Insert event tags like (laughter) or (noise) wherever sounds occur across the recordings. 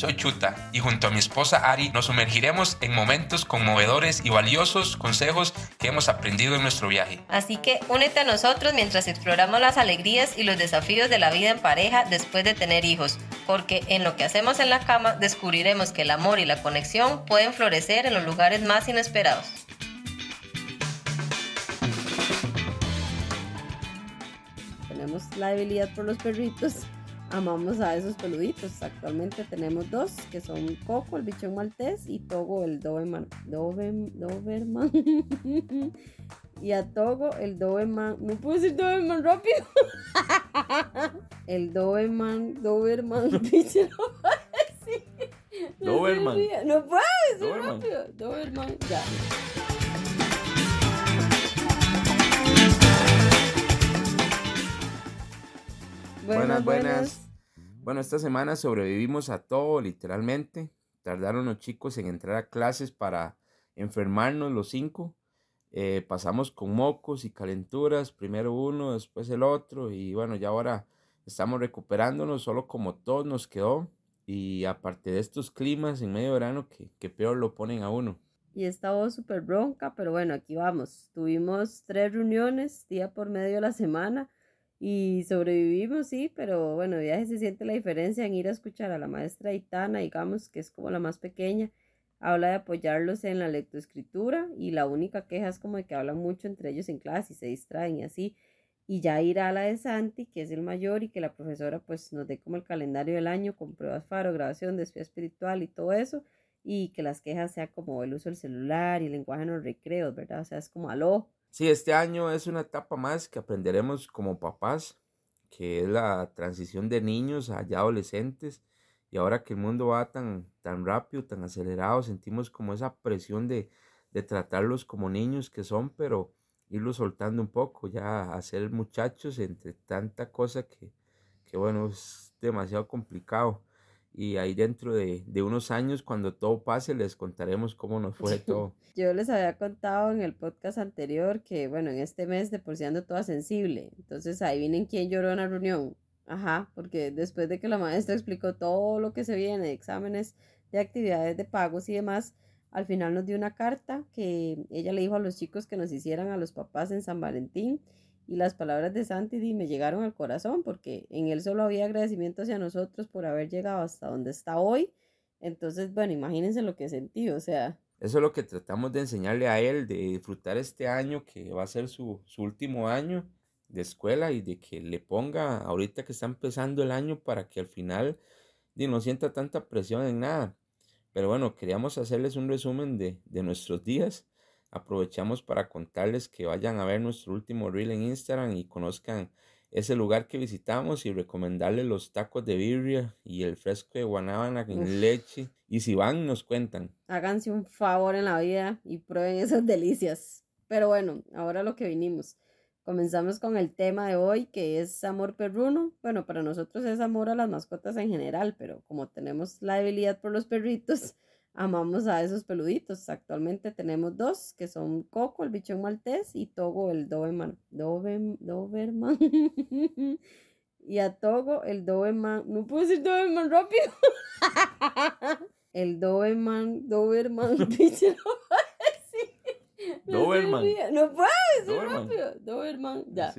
soy Chuta y junto a mi esposa Ari nos sumergiremos en momentos conmovedores y valiosos consejos que hemos aprendido en nuestro viaje. Así que únete a nosotros mientras exploramos las alegrías y los desafíos de la vida en pareja después de tener hijos, porque en lo que hacemos en la cama descubriremos que el amor y la conexión pueden florecer en los lugares más inesperados. Tenemos la debilidad por los perritos amamos a esos peluditos. Actualmente tenemos dos, que son Coco, el bichón maltés, y Togo, el Doberman. Doberman. (laughs) y a Togo, el Doberman. No puedo decir Doberman rápido. el Doberman, Doberman. Doberman. No puedo decir rápido. Doberman, ya. Buenas, buenas, Bueno, esta semana sobrevivimos a todo, literalmente. Tardaron los chicos en entrar a clases para enfermarnos los cinco. Eh, pasamos con mocos y calenturas, primero uno, después el otro, y bueno, ya ahora estamos recuperándonos, solo como todo nos quedó. Y aparte de estos climas en medio verano que, que peor lo ponen a uno. Y estaba súper bronca, pero bueno, aquí vamos. Tuvimos tres reuniones, día por medio de la semana y sobrevivimos, sí, pero bueno, viaje se siente la diferencia en ir a escuchar a la maestra Itana, digamos, que es como la más pequeña, habla de apoyarlos en la lectoescritura y la única queja es como de que hablan mucho entre ellos en clase y se distraen y así. Y ya ir a la de Santi, que es el mayor, y que la profesora pues nos dé como el calendario del año con pruebas faro, grabación, desfía espiritual y todo eso, y que las quejas sea como el uso del celular y el lenguaje en los recreos, ¿verdad? O sea, es como aló, Sí, este año es una etapa más que aprenderemos como papás, que es la transición de niños a adolescentes. Y ahora que el mundo va tan, tan rápido, tan acelerado, sentimos como esa presión de, de tratarlos como niños que son, pero irlos soltando un poco, ya a ser muchachos entre tanta cosa que, que bueno, es demasiado complicado y ahí dentro de, unos años, cuando todo pase, les contaremos cómo nos fue (laughs) todo. Yo les había contado en el podcast anterior que, bueno, en este mes de por si ando toda sensible. Entonces ahí vienen quién lloró en la reunión. Ajá, porque después de que la maestra explicó todo lo que se viene, exámenes de actividades de pagos y demás, al final nos dio una carta que ella le dijo a los chicos que nos hicieran a los papás en San Valentín y las palabras de Santi me llegaron al corazón porque en él solo había agradecimiento hacia nosotros por haber llegado hasta donde está hoy. Entonces, bueno, imagínense lo que sentí, o sea. Eso es lo que tratamos de enseñarle a él, de disfrutar este año que va a ser su, último año de escuela y de que le ponga ahorita que está empezando el año para que al final no sienta tanta presión en nada. Pero bueno, queríamos hacerles un resumen de, de nuestros días aprovechamos para contarles que vayan a ver nuestro último reel en Instagram y conozcan ese lugar que visitamos y recomendarles los tacos de birria y el fresco de guanábana en leche. Y si van, nos cuentan. Háganse un favor en la vida y prueben esas delicias. Pero bueno, ahora lo que vinimos. Comenzamos con el tema de hoy que es amor perruno. Bueno, para nosotros es amor a las mascotas en general, pero como tenemos la debilidad por los perritos, amamos a esos peluditos. Actualmente tenemos dos, que son Coco, el bichón maltés, y Togo, el Doberman. Doberman. (laughs) y a Togo, el Doberman. No puedo decir Doberman rápido. (laughs) el Doberman, Doberman, (laughs) bicho. Doberman. No puedo decir rápido. Doberman, ya.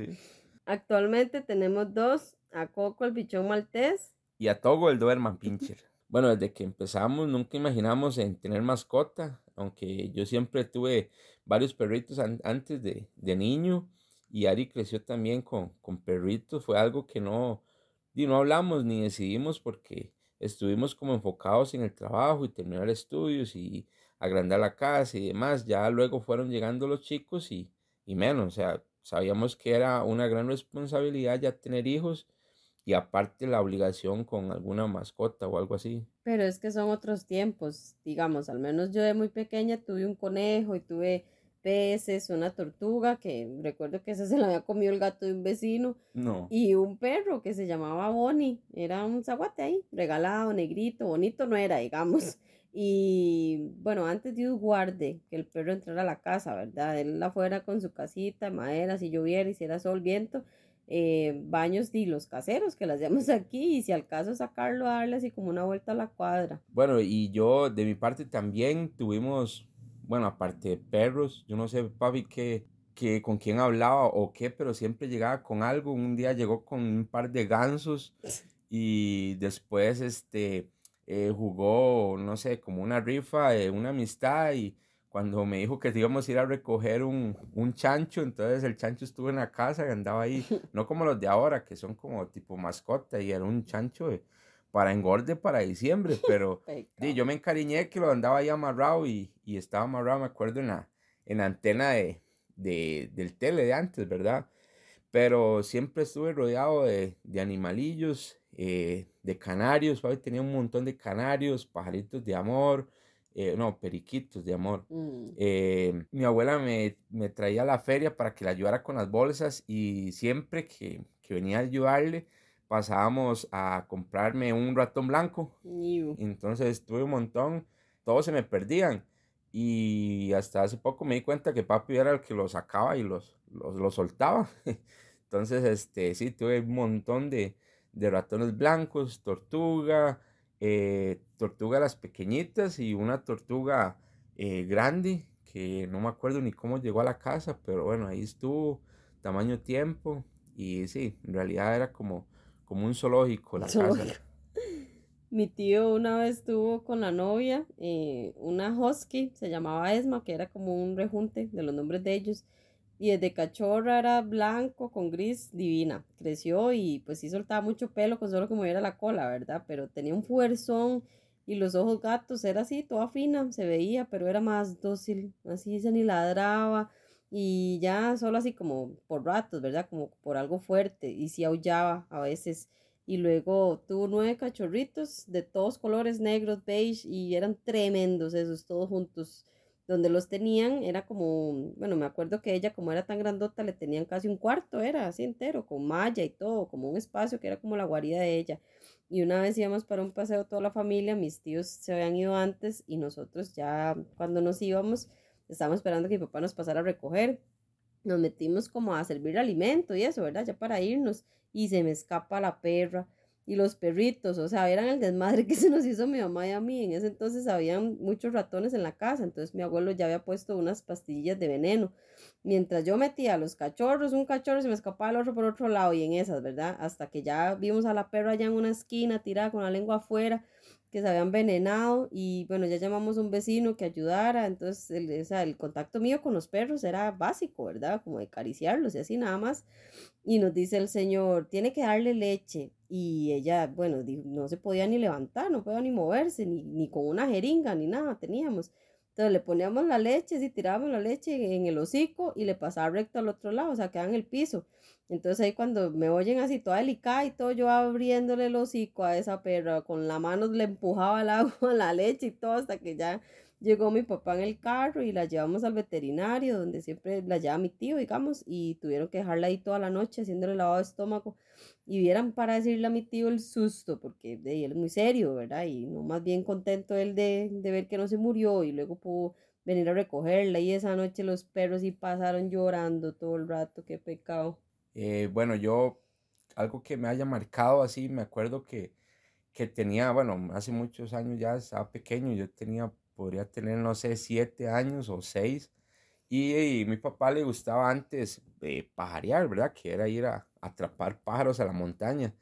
Actualmente tenemos dos, a Coco, el bichón maltés. Y a Togo, el Doberman pincher. Bueno, desde que empezamos nunca imaginamos en tener mascota, aunque yo siempre tuve varios perritos antes de, niño y Ari creció también con, con perritos. Fue algo que no, no hablamos ni decidimos porque estuvimos como enfocados en el trabajo y terminar estudios y agrandar la casa y demás. Ya luego fueron llegando los chicos y, y menos, o sea, sabíamos que era una gran responsabilidad ya tener hijos y aparte la obligación con alguna mascota o algo así. Pero es que son otros tiempos, digamos, al menos yo de muy pequeña tuve un conejo y tuve peces, una tortuga, que recuerdo que esa se la había comido el gato de un vecino. No. Y un perro que se llamaba Bonnie, era un zaguate ahí, regalado, negrito, bonito no era, digamos. (laughs) Y bueno, antes Dios guarde que el perro entrara a la casa, ¿verdad? Él afuera con su casita, madera, si lloviera, hiciera sol, viento, eh, baños de los caseros que las llamamos (laughs) aquí y si al caso sacarlo, darle así como una vuelta a la cuadra. Bueno, y yo de mi parte también tuvimos, bueno, aparte de perros, yo no sé, papi, qué, que con quién hablaba o qué, pero siempre llegaba con algo. Un día llegó con un par de gansos (laughs) y después este eh, jugó, no sé, como una rifa, eh, una amistad y cuando me dijo que íbamos a ir a recoger un, un, chancho, entonces el chancho estuvo en la casa y andaba ahí, (laughs) no como los de ahora, que son como tipo mascota, y era un chancho para engorde para diciembre, (laughs) pero yo me encariñé que lo andaba ahí amarrado y, y, estaba amarrado, me acuerdo, en la, en la antena de, de, del tele de antes, ¿verdad? Pero siempre estuve rodeado de, de animalillos, eh, de canarios, tenía un montón de canarios, pajaritos de amor, eh, no, periquitos de amor. Mm. Eh, mi abuela me, me, traía a la feria para que la ayudara con las bolsas y siempre que, que venía a ayudarle pasábamos a comprarme un ratón blanco. Entonces tuve un montón, todos se me perdían. Y hasta hace poco me di cuenta que papi era el que los sacaba y los, los, soltaba. (laughs) Entonces, este, sí, tuve un montón de, de ratones blancos, tortuga, eh, tortuga las pequeñitas y una tortuga eh, grande que no me acuerdo ni cómo llegó a la casa, pero bueno, ahí estuvo, tamaño tiempo y sí, en realidad era como, como un zoológico la casa. (laughs) Mi tío una vez tuvo con la novia eh, una husky, se llamaba Esma, que era como un rejunte de los nombres de ellos. Y desde cachorra era blanco con gris divina. Creció y pues sí soltaba mucho pelo con solo que moviera la cola, ¿verdad? Pero tenía un fuerzón y los ojos gatos, era así, toda fina, se veía, pero era más dócil, así se ni ladraba y ya solo así como por ratos, ¿verdad? Como por algo fuerte y sí aullaba a veces. Y luego tuvo nueve cachorritos de todos colores, negros, beige, y eran tremendos esos, todos juntos donde los tenían era como, bueno, me acuerdo que ella como era tan grandota le tenían casi un cuarto, era así entero, con malla y todo, como un espacio que era como la guarida de ella. Y una vez íbamos para un paseo toda la familia, mis tíos se habían ido antes y nosotros ya cuando nos íbamos estábamos esperando que mi papá nos pasara a recoger. Nos metimos como a servir alimento y eso, ¿verdad? Ya para irnos y se me escapa la perra y los perritos, o sea, eran el desmadre que se nos hizo mi mamá y a mí. En ese entonces habían muchos ratones en la casa, entonces mi abuelo ya había puesto unas pastillas de veneno. Mientras yo metía a los cachorros, un cachorro se me escapaba el otro por otro lado y en esas, ¿verdad? Hasta que ya vimos a la perra allá en una esquina tirada con la lengua afuera que se habían envenenado y bueno, ya llamamos a un vecino que ayudara, entonces el, o el contacto mío con los perros era básico, ¿verdad? Como de acariciarlos y así nada más. Y nos dice el señor, tiene que darle leche. Y ella, bueno, no se podía ni levantar, no podía ni moverse, ni, ni con una jeringa, ni nada teníamos. Entonces le poníamos la leche, si tirábamos la leche en el hocico y le pasaba recto al otro lado, o sea, quedaba en el piso. Entonces ahí cuando me oyen así toda delicada y todo, yo abriéndole el hocico a esa perra, con la mano le empujaba el (laughs) agua, la leche y todo, hasta que ya llegó mi papá en el carro y la llevamos al veterinario, donde siempre la lleva mi tío, digamos, y tuvieron que dejarla ahí toda la noche haciéndole lavado de estómago. Y vieran para decirle a mi tío el susto, porque de él es muy serio, ¿verdad? Y no más bien contento él de, de ver que no se murió y luego pudo venir a recogerla y esa noche los perros sí pasaron llorando todo el rato, qué pecado. Eh, bueno, yo, algo que me haya marcado así, me acuerdo que, que tenía, bueno, hace muchos años ya estaba pequeño, yo tenía, podría tener, no sé, siete años o seis, y, mi papá le gustaba antes eh, pajarear, ¿verdad? Que era ir a, atrapar pájaros a la montaña,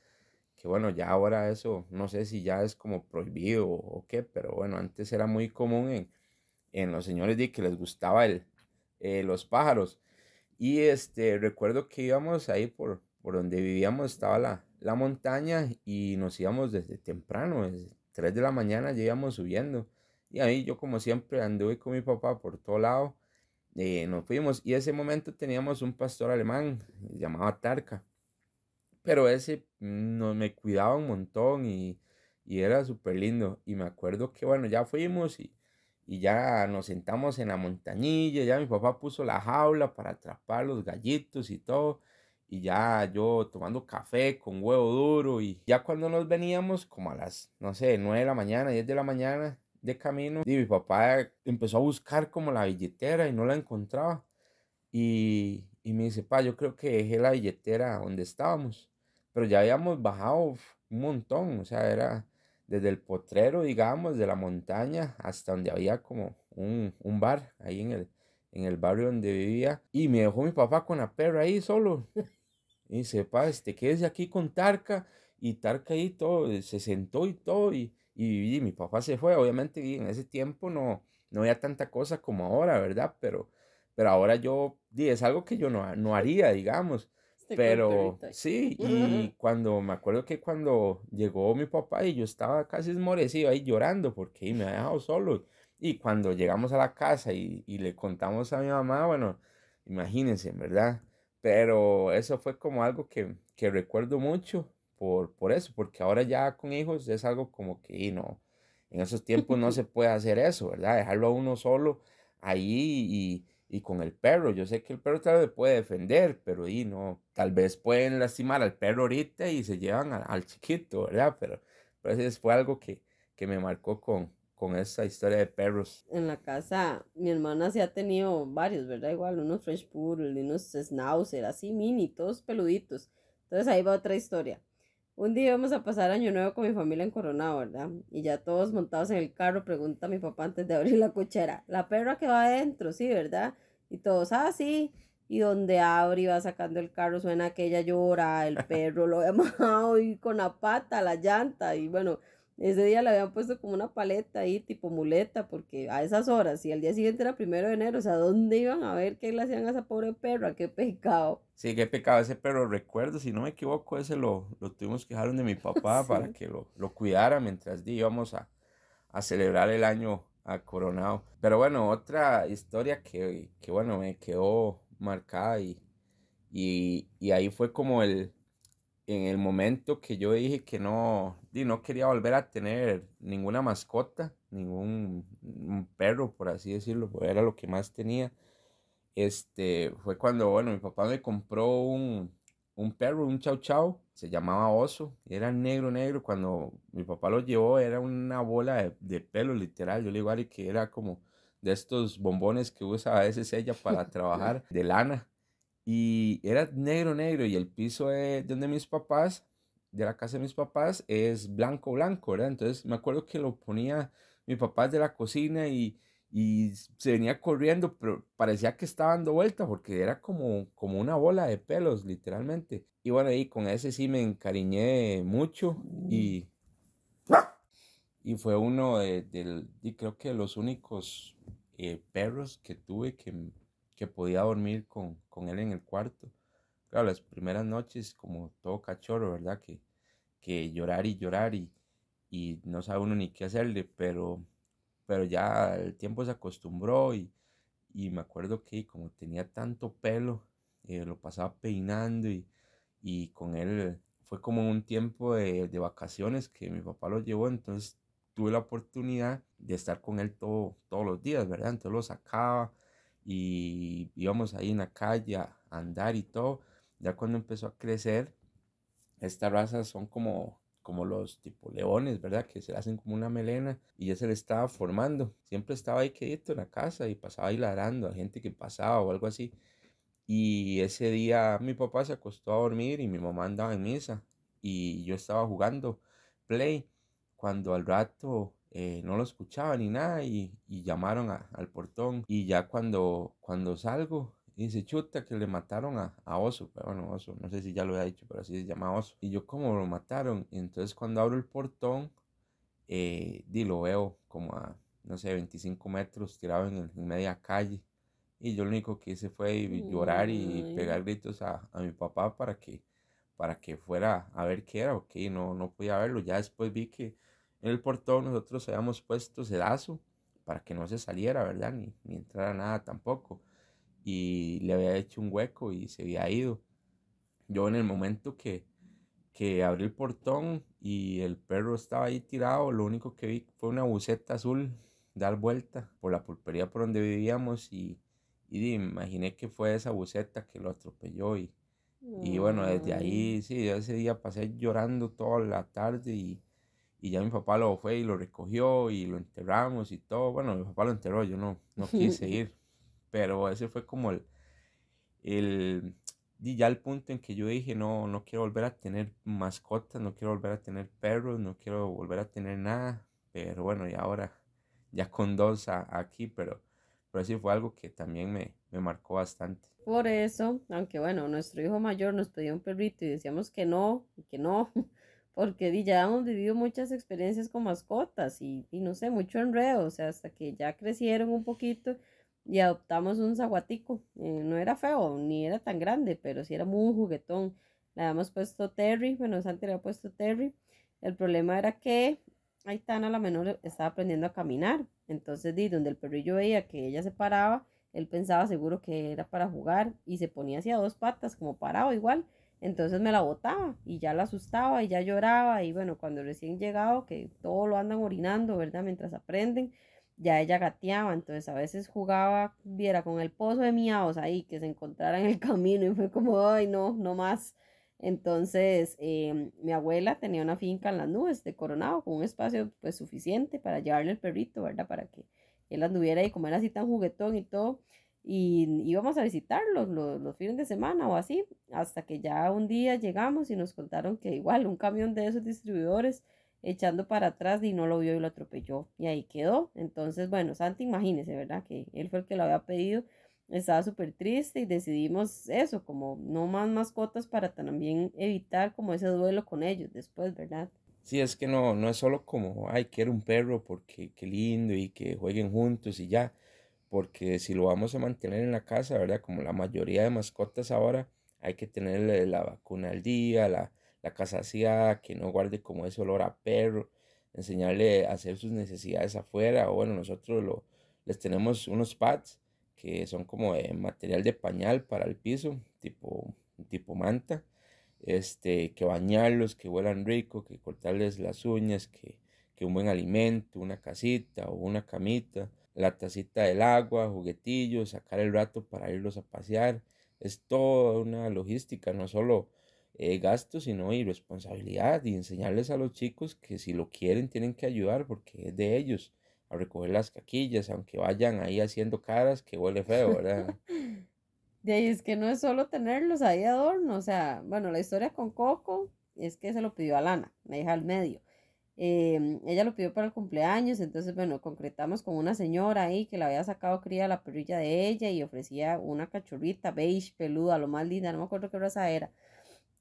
que bueno, ya ahora eso, no sé si ya es como prohibido o, qué, pero bueno, antes era muy común en, en los señores de que les gustaba el, eh, los pájaros. Y este, recuerdo que íbamos ahí por, por donde vivíamos, estaba la, la montaña y nos íbamos desde temprano, desde 3 de la mañana ya íbamos subiendo. Y ahí yo como siempre anduve con mi papá por todo lado, eh, nos fuimos y ese momento teníamos un pastor alemán llamado Tarka. Pero ese no, me cuidaba un montón y, y era súper lindo. Y me acuerdo que bueno, ya fuimos y y ya nos sentamos en la montañilla, ya mi papá puso la jaula para atrapar los gallitos y todo, y ya yo tomando café con huevo duro, y ya cuando nos veníamos, como a las, no sé, 9 de la mañana, 10 de la mañana de camino, y mi papá empezó a buscar como la billetera y no la encontraba. Y, y me dice, pa, yo creo que dejé la billetera donde estábamos, pero ya habíamos bajado un montón, o sea, era desde el potrero, digamos, de la montaña hasta donde había como un, bar ahí en el, en el barrio donde vivía. Y me dejó mi papá con la perra ahí solo. Y dice, pa, este, quédese aquí con Tarca. Y Tarca ahí todo, se sentó y todo. Y, y, mi papá se fue. Obviamente en ese tiempo no, no había tanta cosa como ahora, ¿verdad? Pero, pero ahora yo, es algo que yo no, no haría, digamos. Pero sí, y (laughs) cuando me acuerdo que cuando llegó mi papá y yo estaba casi esmorecido ahí llorando porque me había dejado solo. Y cuando llegamos a la casa y, y le contamos a mi mamá, bueno, imagínense, ¿verdad? Pero eso fue como algo que, que recuerdo mucho por, por eso, porque ahora ya con hijos es algo como que, y no, en esos tiempos no (laughs) se puede hacer eso, ¿verdad? Dejarlo a uno solo ahí y, y con el perro. Yo sé que el perro tal vez puede defender, pero y no, tal vez pueden lastimar al perro ahorita y se llevan al chiquito, ¿verdad? Pero, pero eso fue algo que, que me marcó con, con esa historia de perros. En la casa, mi hermana sí ha tenido varios, ¿verdad? Igual, unos Fresh Poodle, unos Schnauzer, así mini, todos peluditos. Entonces ahí va otra historia. Un día íbamos a pasar año nuevo con mi familia en Coronado, ¿verdad? Y ya todos montados en el carro, pregunta mi papá antes de abrir la cochera, la perra que va adentro, sí, ¿verdad? Y todos, ah, sí. Y donde abre y va sacando el carro, suena aquella llora, el perro lo había (laughs) mojado y con la pata, la llanta. Y bueno, ese día le habían puesto como una paleta ahí, tipo muleta, porque a esas horas, y el día siguiente era primero de enero, o sea, ¿dónde iban a ver qué le hacían a esa pobre perra? ¡Qué pecado! Sí, qué pecado ese perro. Recuerdo, si no me equivoco, ese lo, lo tuvimos que dejar de mi (laughs) papá para que lo, lo cuidara mientras íbamos a, a celebrar el año a Coronado. Pero bueno, otra historia que, que bueno, me quedó marcada y, y, y ahí fue como el, en el momento que yo dije que no, no quería volver a tener ninguna mascota, ningún perro, por así decirlo, porque era lo que más tenía. Este, fue cuando, bueno, mi papá me compró un, un perro, un chau chau, se llamaba Oso, era negro, negro. Cuando mi papá lo llevó, era una bola de, de pelo, literal. Yo le digo a que era como de estos bombones que usa a veces ella para (laughs) trabajar de lana. Y era negro, negro. Y el piso de, donde mis papás, de la casa de mis papás, es blanco, blanco, ¿verdad? Entonces me acuerdo que lo ponía mi papá de la cocina y, y se venía corriendo, pero parecía que estaba dando vuelta porque era como, como una bola de pelos, literalmente. Y bueno, ahí con ese sí me encariñé mucho y, y fue uno de, y creo que los únicos eh, perros que tuve que que podía dormir con, con, él en el cuarto. Claro, las primeras noches, como todo cachorro, ¿verdad? Que, que llorar y llorar y, y no sabe uno ni qué hacerle, pero, pero ya el tiempo se acostumbró y, y me acuerdo que como tenía tanto pelo, eh, lo pasaba peinando y, y con él fue como un tiempo de, de, vacaciones que mi papá lo llevó, entonces tuve la oportunidad de estar con él todo, todos los días, ¿verdad? Entonces lo sacaba, y íbamos ahí en la calle a andar y todo. Ya cuando empezó a crecer, estas razas son como, como los tipo leones, ¿verdad? Que se hacen como una melena y ya se le estaba formando. Siempre estaba ahí quedito en la casa y pasaba ahí ladrando a gente que pasaba o algo así. Y ese día mi papá se acostó a dormir y mi mamá andaba en misa y yo estaba jugando play cuando al rato eh, no lo escuchaba ni nada y, llamaron al portón y ya cuando, cuando salgo dice chuta que le mataron a, Oso, pero bueno, Oso, no sé si ya lo había dicho, pero así se llama Oso. Y yo como lo mataron, y entonces cuando abro el portón, eh, di, lo veo como a, no sé, 25 metros tirado en, media calle. Y yo lo único que hice fue llorar y pegar gritos a, a, mi papá para que, para que fuera a ver qué era, ok, no, no podía verlo. Ya después vi que en el portón nosotros habíamos puesto sedazo para que no se saliera, ¿verdad? Ni, ni entrara nada tampoco. Y le había hecho un hueco y se había ido. Yo en el momento que, que abrí el portón y el perro estaba ahí tirado, lo único que vi fue una buceta azul dar vuelta por la pulpería por donde vivíamos y, y imaginé que fue esa buceta que lo atropelló y, y bueno, desde ahí, sí, ese día pasé llorando toda la tarde y, y ya mi papá lo fue y lo recogió y lo enterramos y todo. Bueno, mi papá lo enterró, yo no, (laughs) no quise ir. Pero ese fue como el, el, y ya el punto en que yo dije, no, no quiero volver a tener mascotas, no quiero volver a tener perros, no quiero volver a tener nada. Pero bueno, y ahora ya con dos aquí, pero, pero sí fue algo que también me, me marcó bastante. Por eso, aunque bueno, nuestro hijo mayor nos pedía un perrito y decíamos que no, que no, (laughs) porque ya hemos vivido muchas experiencias con mascotas y, y no sé, mucho enredo, o sea, hasta que ya crecieron un poquito y adoptamos un zaguatico. Eh, no era feo, ni era tan grande, pero sí era muy juguetón. Le habíamos puesto Terry, bueno, Santi le había puesto Terry. El problema era que Aitana, la menor, estaba aprendiendo a caminar. Entonces, di, donde el perrillo veía que ella se paraba, él pensaba seguro que era para jugar y se ponía hacia dos patas, como parado igual. Entonces me la botaba y ya la asustaba y ya lloraba. Y bueno, cuando recién llegado, que todo lo andan orinando, ¿verdad? Mientras aprenden, ya ella gateaba, entonces a veces jugaba, viera con el pozo de miados ahí, que se encontrara en el (laughs) camino y fue como, ay, no, no más. Entonces, em, mi abuela tenía una finca en las nubes de Coronado, con un espacio pues suficiente para llevarle el perrito, ¿verdad? Para que él anduviera y como era así tan juguetón y todo. Y íbamos a visitarlos los, los fines de semana o así, hasta que ya un día llegamos y nos contaron que igual un camión de esos distribuidores echando para atrás y no lo vio y lo atropelló. Y ahí quedó. Entonces, bueno, Santi, imagínese, ¿verdad? Que él fue el que lo había pedido. Estaba súper triste y decidimos eso, como no más mascotas para también evitar como ese duelo con ellos después, ¿verdad? Sí, es que no, no es solo como, ay, quiero un perro porque qué lindo y que jueguen juntos y ya, porque si lo vamos a mantener en la casa, ¿verdad? Como la mayoría de mascotas ahora, hay que tenerle la vacuna al día, la, la casa aseada, que no guarde como ese olor a perro, enseñarle a hacer sus necesidades afuera, o bueno, nosotros lo, les tenemos unos pads que son como de material de pañal para el piso, tipo, tipo manta, este, que bañarlos, que huelan rico, que cortarles las uñas, que, que un buen alimento, una casita o una camita, la tacita del agua, juguetillos, sacar el rato para irlos a pasear. Es toda una logística, no solo eh, gastos, sino y responsabilidad y enseñarles a los chicos que si lo quieren tienen que ayudar porque es de ellos a recoger las caquillas, aunque vayan ahí haciendo caras que huele feo, ¿verdad? (laughs) De ahí es que no es solo tenerlos ahí adorno, o sea, bueno, la historia con Coco es que se lo pidió a Lana, la hija al medio. Em, ella lo pidió para el cumpleaños, entonces, bueno, concretamos con una señora ahí que la había sacado cría a la perrilla de ella y ofrecía una cachorrita beige, peluda, lo más linda, no me acuerdo qué raza era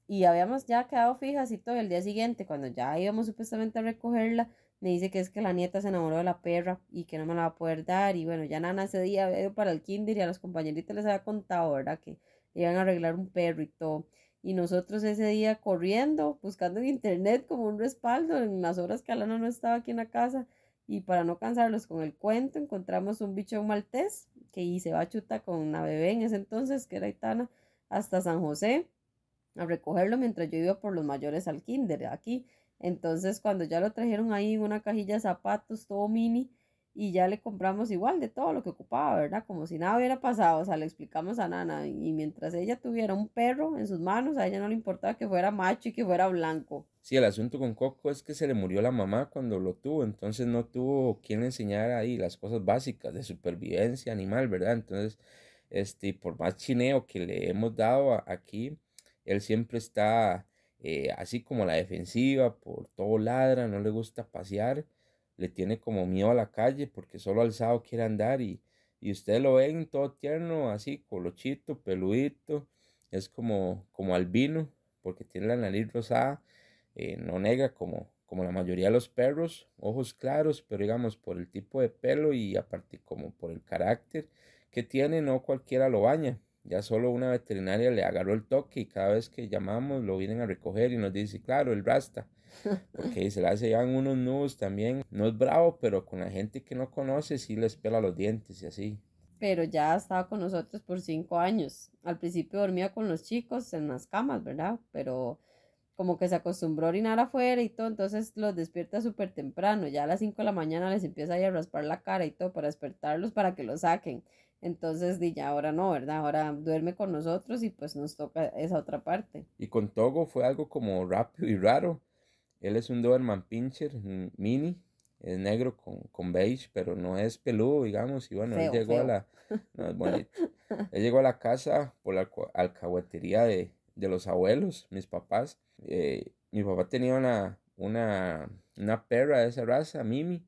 y habíamos ya quedado fijas y todo. el día siguiente, cuando ya íbamos supuestamente a recogerla, me dice que es que la nieta se enamoró de la perra y que no me la va a poder dar. Y bueno, ya Nana ese día para el kinder y a los compañeritos les había contado, ¿verdad? Que iban a arreglar un perro y todo. Y nosotros ese día corriendo, buscando en internet como un respaldo en las horas que Alana no estaba aquí en la casa. Y para no cansarlos con el cuento, encontramos un bichón maltés que se va chuta con una bebé en ese entonces, que era Itana, hasta San José a recogerlo mientras yo iba por los mayores al kinder aquí. Entonces, cuando ya lo trajeron ahí en una cajilla de zapatos, todo mini, y ya le compramos igual de todo lo que ocupaba, ¿verdad? Como si nada hubiera pasado, o sea, le explicamos a Nana, y mientras ella tuviera un perro en sus manos, a ella no le importaba que fuera macho y que fuera blanco. Sí, el asunto con Coco es que se le murió la mamá cuando lo tuvo, entonces no tuvo quien le enseñara ahí las cosas básicas de supervivencia animal, ¿verdad? Entonces, este, por más chineo que le hemos dado aquí, él siempre está eh, así como la defensiva, por todo ladra, no le gusta pasear, le tiene como miedo a la calle porque solo alzado quiere andar y, y ustedes lo ven todo tierno, así colochito, peludito, es como, como albino porque tiene la nariz rosada, eh, no negra como, como la mayoría de los perros, ojos claros, pero digamos por el tipo de pelo y aparte como por el carácter que tiene, no cualquiera lo baña. Ya solo una veterinaria le agarró el toque y cada vez que llamamos lo vienen a recoger y nos dice, claro, el rasta. Porque se le hace llevan unos nudos también. No es bravo, pero con la gente que no conoce sí les pela los dientes y así. Pero ya estaba con nosotros por cinco años. Al principio dormía con los chicos en las camas, ¿verdad? Pero como que se acostumbró a orinar afuera y todo, entonces los despierta súper temprano. Ya a las cinco de la mañana les empieza a, ir a raspar la cara y todo para despertarlos para que lo saquen. Entonces, di ya ahora no, ¿verdad? Ahora duerme con nosotros y pues nos toca esa otra parte. Y con Togo fue algo como rápido y raro. Él es un Doberman Pincher mini, es negro con, con beige, pero no es peludo, digamos, y bueno, él llegó a la, no él llegó a la casa por la alcahuetería de, de los abuelos, mis papás, eh, mi papá tenía una, una, una perra de esa raza, Mimi,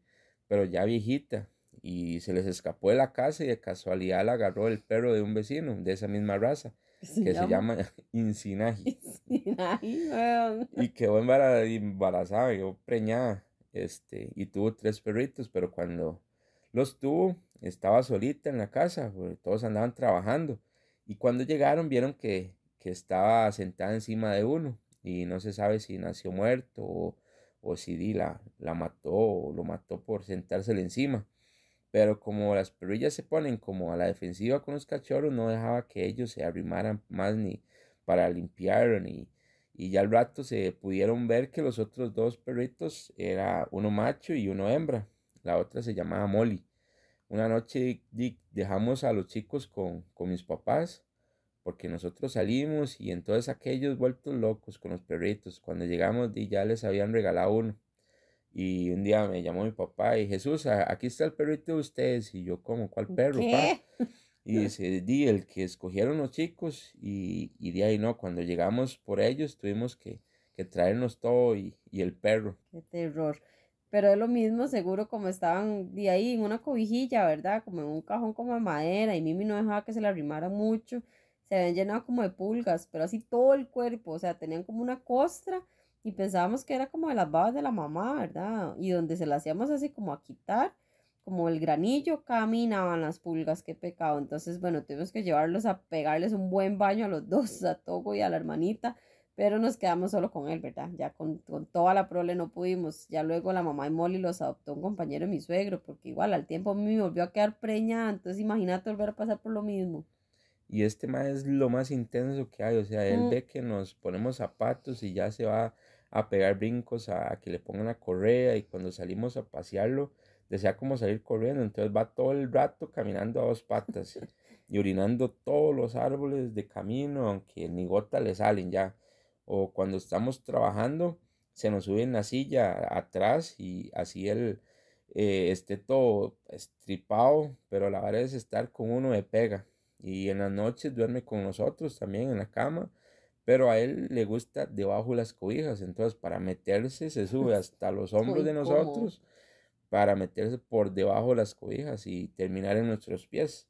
pero ya viejita, y se les escapó de la casa y de casualidad la agarró el perro de un vecino de esa misma raza que se llama (laughs) Incinaji. y quedó embarazada, quedó preñada, este, y tuvo tres perritos, pero cuando los tuvo, estaba solita en la casa, porque todos andaban trabajando, y cuando llegaron vieron que, que estaba sentada encima de uno, y no se sabe si nació muerto o, o si la, la mató o lo mató por sentársele encima. Pero como las perrillas se ponen como a la defensiva con los cachorros, no dejaba que ellos se arrimaran más ni para limpiar. Y ya al rato se pudieron ver que los otros dos perritos era uno macho y uno hembra. La otra se llamaba Molly. Una noche dejamos a los chicos con, con mis papás porque nosotros salimos y entonces aquellos vueltos locos con los perritos. Cuando llegamos ya les habían regalado uno. Y un día me llamó mi papá y Jesús, aquí está el perrito de ustedes. Y yo, ¿cómo? ¿Cuál perro, papá? (laughs) Y dice, di, el que escogieron los chicos. Y, y de ahí no, cuando llegamos por ellos tuvimos que, que traernos todo y, y, el perro. Qué terror. Pero es lo mismo, seguro como estaban de ahí en una cobijilla, ¿verdad? Como en un cajón como de madera y Mimi no dejaba que se le arrimara mucho. Se habían llenado como de pulgas, pero así todo el cuerpo, o sea, tenían como una costra y pensábamos que era como de las babas de la mamá, ¿verdad? Y donde se la hacíamos así como a quitar, como el granillo, caminaban las pulgas, qué pecado. Entonces, bueno, tuvimos que llevarlos a pegarles un buen baño a los dos, a Togo y a la hermanita, pero nos quedamos solo con él, ¿verdad? Ya con, con toda la prole no pudimos. Ya luego la mamá de Molly los adoptó un compañero de mi suegro, porque igual al tiempo me volvió a quedar preñada, entonces imagínate volver a pasar por lo mismo. Y este más es lo más intenso que hay, o sea, él mm. ve que nos ponemos zapatos y ya se va a pegar brincos, a, que le pongan la correa y cuando salimos a pasearlo, desea como salir corriendo, entonces va todo el rato caminando a dos patas y orinando todos los árboles de camino, aunque ni gota le salen ya. O cuando estamos trabajando, se nos sube en la silla atrás y así él eh, esté todo estripado, pero la verdad es estar con uno de pega. Y en las noches duerme con nosotros también en la cama pero a él le gusta debajo de las cobijas, entonces para meterse se sube (laughs) hasta los hombros de nosotros para meterse por debajo de las cobijas y terminar en nuestros pies,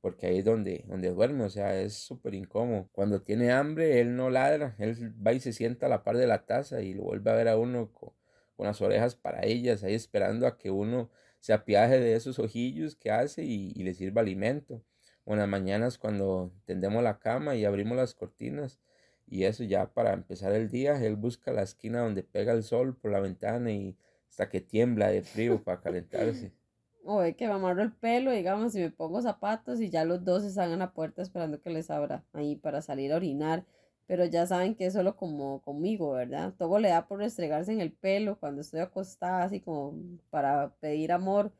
porque ahí es donde, donde duerme, o sea, es súper incómodo. Cuando tiene hambre, él no ladra, él va y se sienta a la par de la taza y lo vuelve a ver a uno con, las orejas para ellas, ahí esperando a que uno se apiaje de esos ojillos que hace y, y le sirva alimento. O en las mañanas cuando tendemos la cama y abrimos las cortinas, y eso ya para empezar el día, él busca la esquina donde pega el sol por la ventana y hasta que tiembla de frío para calentarse. (laughs) O es que me amarro el pelo, digamos, y me pongo zapatos y ya los dos están en la puerta esperando que les abra ahí para salir a orinar. Pero ya saben que es solo como conmigo, ¿verdad? Todo le da por restregarse en el pelo cuando estoy acostada, así como para pedir amor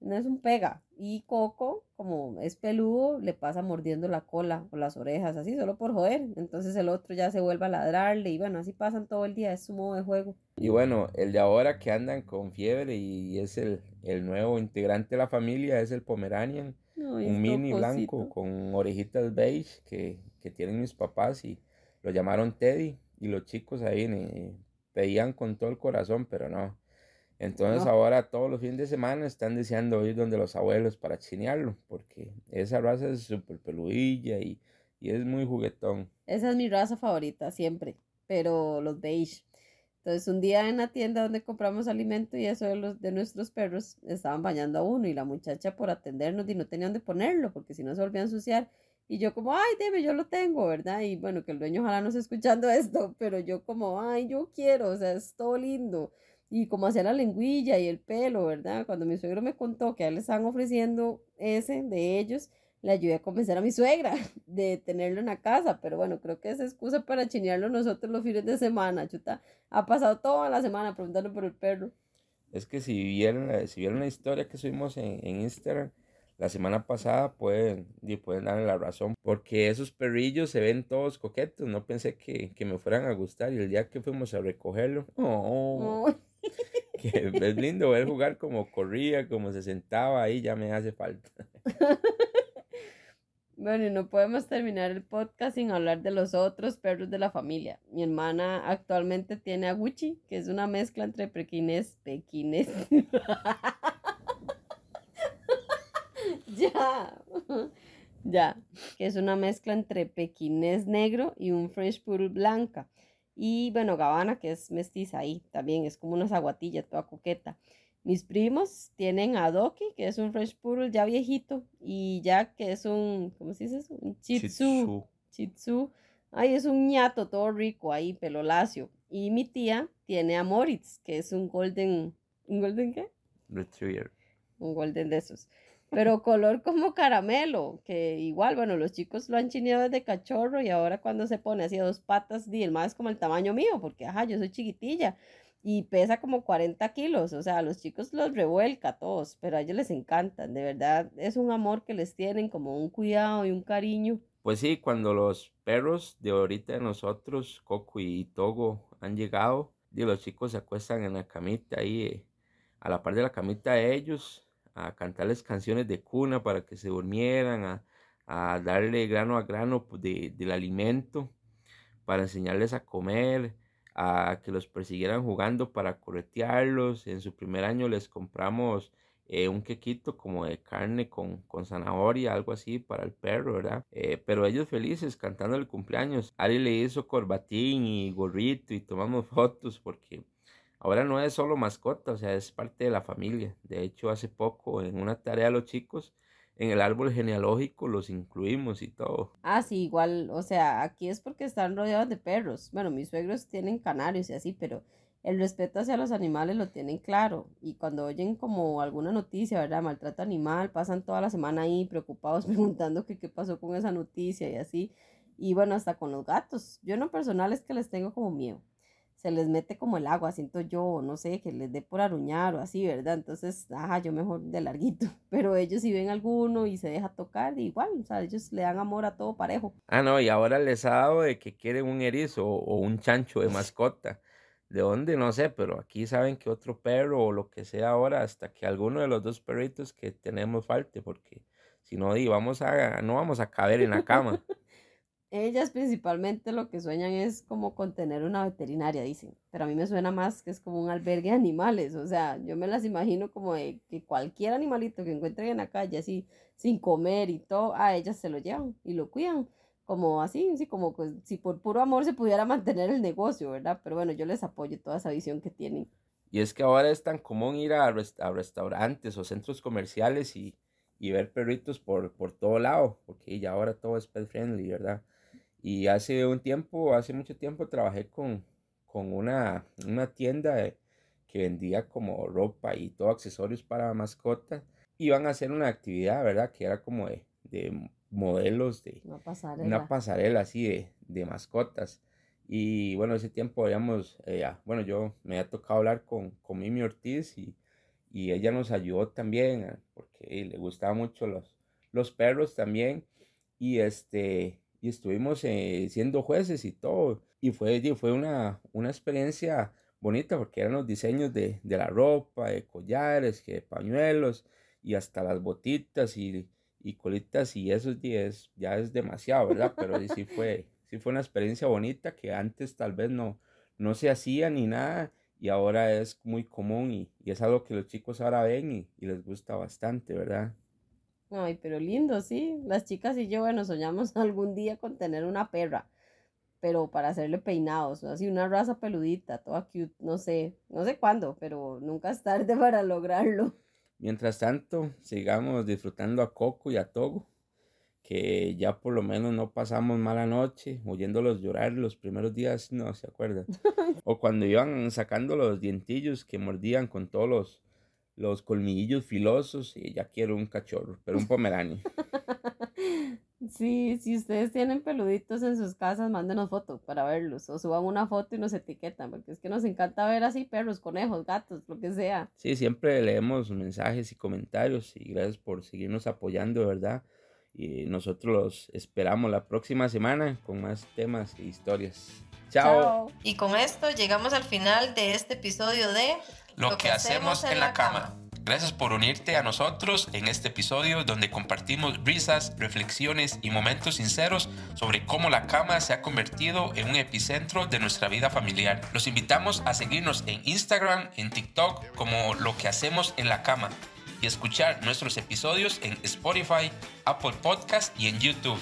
no es un pega. Y Coco, como es peludo, le pasa mordiendo la cola o las orejas, así solo por joder. Entonces el otro ya se vuelve a ladrarle y bueno, así pasan todo el día, es su modo de juego. Y bueno, el de ahora que andan con fiebre y es el, el nuevo integrante de la familia, es el Pomeranian. un mini blanco con orejitas beige que, que, tienen mis papás y lo llamaron Teddy. Y los chicos ahí eh, pedían con todo el corazón, pero no, entonces ahora todos los fines de semana están deseando ir donde los abuelos para chinearlo, porque esa raza es súper peludilla y, y, es muy juguetón. Esa es mi raza favorita siempre, pero los beige. Entonces un día en la tienda donde compramos alimento y eso de, los, de nuestros perros estaban bañando a uno y la muchacha por atendernos y no tenían de ponerlo porque si no se volvía a ensuciar. Y yo como, ay, dime, yo lo tengo, ¿verdad? Y bueno, que el dueño ojalá no esté escuchando (laughs) esto, pero yo como, ay, yo quiero, o sea, es todo lindo y como hacía la lengüilla y el pelo, ¿verdad? Cuando mi suegro me contó que a él le estaban ofreciendo ese de ellos, le ayudé a convencer a mi suegra (laughs) de tenerlo en la casa, pero bueno, creo que es excusa para chinearlo nosotros los fines de semana, chuta. Ha pasado toda la semana preguntando por el perro. Es que si vieron, si vieron la historia que subimos en, en Instagram, la semana pasada pueden, pueden darle la razón, porque esos perrillos se ven todos coquetos, no pensé que, que me fueran a gustar y el día que fuimos a recogerlo, (laughs) oh, (laughs) que es lindo ver jugar como corría, como se sentaba ahí, ya me hace falta. (laughs) Bueno, y no podemos terminar el podcast sin hablar de los otros perros de la familia. Mi hermana actualmente tiene a Gucci, que es una mezcla entre pequinés, pequinés. (laughs) ya, ya, que es una mezcla entre pequinés negro y un French Poodle blanca. Y bueno, Gabana, que es mestiza ahí, también es como una zaguatilla toda coqueta. Mis primos tienen a Doki, que es un French Poodle ya viejito, y Jack, que es un, ¿cómo se dice eso? Un Chitsu. Chitsu. Ay, es un ñato todo rico ahí, pelo lacio. Y mi tía tiene a Moritz, que es un golden, ¿un golden qué? Retriever. Un golden de esos. Pero color como caramelo, que igual, bueno, los chicos lo han chineado desde cachorro y ahora cuando se pone así a dos patas, di, el más es como el tamaño mío, porque, ajá, yo soy chiquitilla y pesa como 40 kilos, o sea, los chicos los revuelca a todos, pero a ellos les encantan, de verdad, es un amor que les tienen, como un cuidado y un cariño. Pues sí, cuando los perros de ahorita de nosotros, Coco y Togo, han llegado, y los chicos se acuestan en la camita ahí, a la par de la camita de ellos, a cantarles canciones de cuna para que se durmieran, a, a darle grano a grano pues, de, del alimento, para enseñarles a comer, a que los persiguieran jugando para corretearlos. En su primer año les compramos eh, un quequito como de carne con, con, zanahoria, algo así para el perro, ¿verdad? Eh, pero ellos felices cantando el cumpleaños. Ari le hizo corbatín y gorrito y tomamos (laughs) fotos porque ahora no es solo mascota, o sea, es parte de la familia. De hecho, hace poco en una tarea los chicos en el árbol genealógico los incluimos y todo. Ah, sí, igual, o sea, aquí es porque están rodeados de perros. Bueno, mis suegros tienen canarios y así, pero el respeto hacia los animales lo tienen claro. Y cuando oyen como alguna noticia, ¿verdad? Maltrato animal, pasan toda la semana ahí preocupados (laughs) preguntando que qué pasó con esa noticia y así. Y bueno, hasta con los gatos. Yo en lo personal es que les tengo como miedo se les mete como el agua, siento yo, no sé, que les dé por aruñar o así, ¿verdad? Entonces, ajá, yo mejor de larguito, (laughs) pero ellos si ven alguno y se deja tocar, igual, o sea, ellos le dan amor a todo parejo. Ah, no, y ahora les ha dado de que quieren un erizo o un chancho de (laughs) mascota. ¿De dónde? No sé, pero aquí saben que otro perro o lo que sea ahora, hasta que alguno de los dos perritos que tenemos falte, porque si no, vamos a, no vamos a caber en la cama. (laughs) Ellas principalmente lo que sueñan es como con tener una veterinaria, dicen. Pero a mí me suena más que es como un albergue de animales. O sea, yo me las imagino como de que cualquier animalito que encuentren en la calle así, sin comer y todo, a ellas se lo llevan y lo cuidan. Como así, así como pues, si por puro amor se pudiera (laughs) mantener el negocio, ¿verdad? Pero bueno, yo les apoyo toda esa visión que tienen. Y es que ahora es tan común ir a, restaurantes o centros comerciales y, y ver perritos por, por todo lado, porque ya ahora todo es pet friendly, ¿verdad? Y hace un tiempo, hace mucho tiempo, trabajé con, con una, una tienda que vendía como ropa y todo accesorios para mascotas. Iban a hacer una actividad, ¿verdad? Que era como de, de modelos de una pasarela, una pasarela así de, de mascotas. Y bueno, ese tiempo habíamos, eh, bueno, yo me había tocado hablar con, con Mimi Ortiz y, y ella nos ayudó también porque le gustaban mucho los, los perros también. Y este, y estuvimos eh, siendo jueces y todo. Y fue, fue una, una experiencia bonita porque eran los diseños de, de la ropa, de collares, que pañuelos y hasta las botitas y, y colitas y esos días ya es demasiado, ¿verdad? Pero sí fue, sí fue una experiencia bonita que antes tal vez no, no se hacía ni nada y ahora es muy común y, y es algo que los chicos ahora ven y, y les gusta bastante, ¿verdad? Ay, pero lindo, sí. Las chicas y yo, bueno, soñamos (laughs) algún día con tener una perra, pero para hacerle peinados, así una raza peludita, toda cute, no sé, no sé cuándo, pero nunca es tarde (laughs) para lograrlo. Mientras tanto, sigamos disfrutando a Coco y a Togo, que ya por lo menos no pasamos mala noche oyéndolos llorar los primeros días, no se acuerdan. (laughs) o cuando iban sacando los dientillos que mordían con todos los los colmillos filosos y ya quiero un cachorro, pero un pomerani. (laughs) Sí, si ustedes tienen peluditos en sus casas, mándenos fotos para verlos o suban una foto y nos etiquetan, porque es que nos encanta ver así perros, conejos, gatos, lo que sea. Sí, siempre leemos mensajes y comentarios y gracias por seguirnos apoyando, ¿verdad? Y nosotros los esperamos la próxima semana con más temas e historias. Chao. Y con esto llegamos al final de este episodio de Lo, que, hacemos en la cama. Gracias por unirte a nosotros en este episodio donde compartimos risas, reflexiones y momentos sinceros sobre cómo la cama se ha convertido en un epicentro de nuestra vida familiar. Los invitamos a seguirnos en Instagram, en TikTok como Lo que hacemos en la cama y escuchar nuestros episodios en Spotify, Apple Podcast y en YouTube.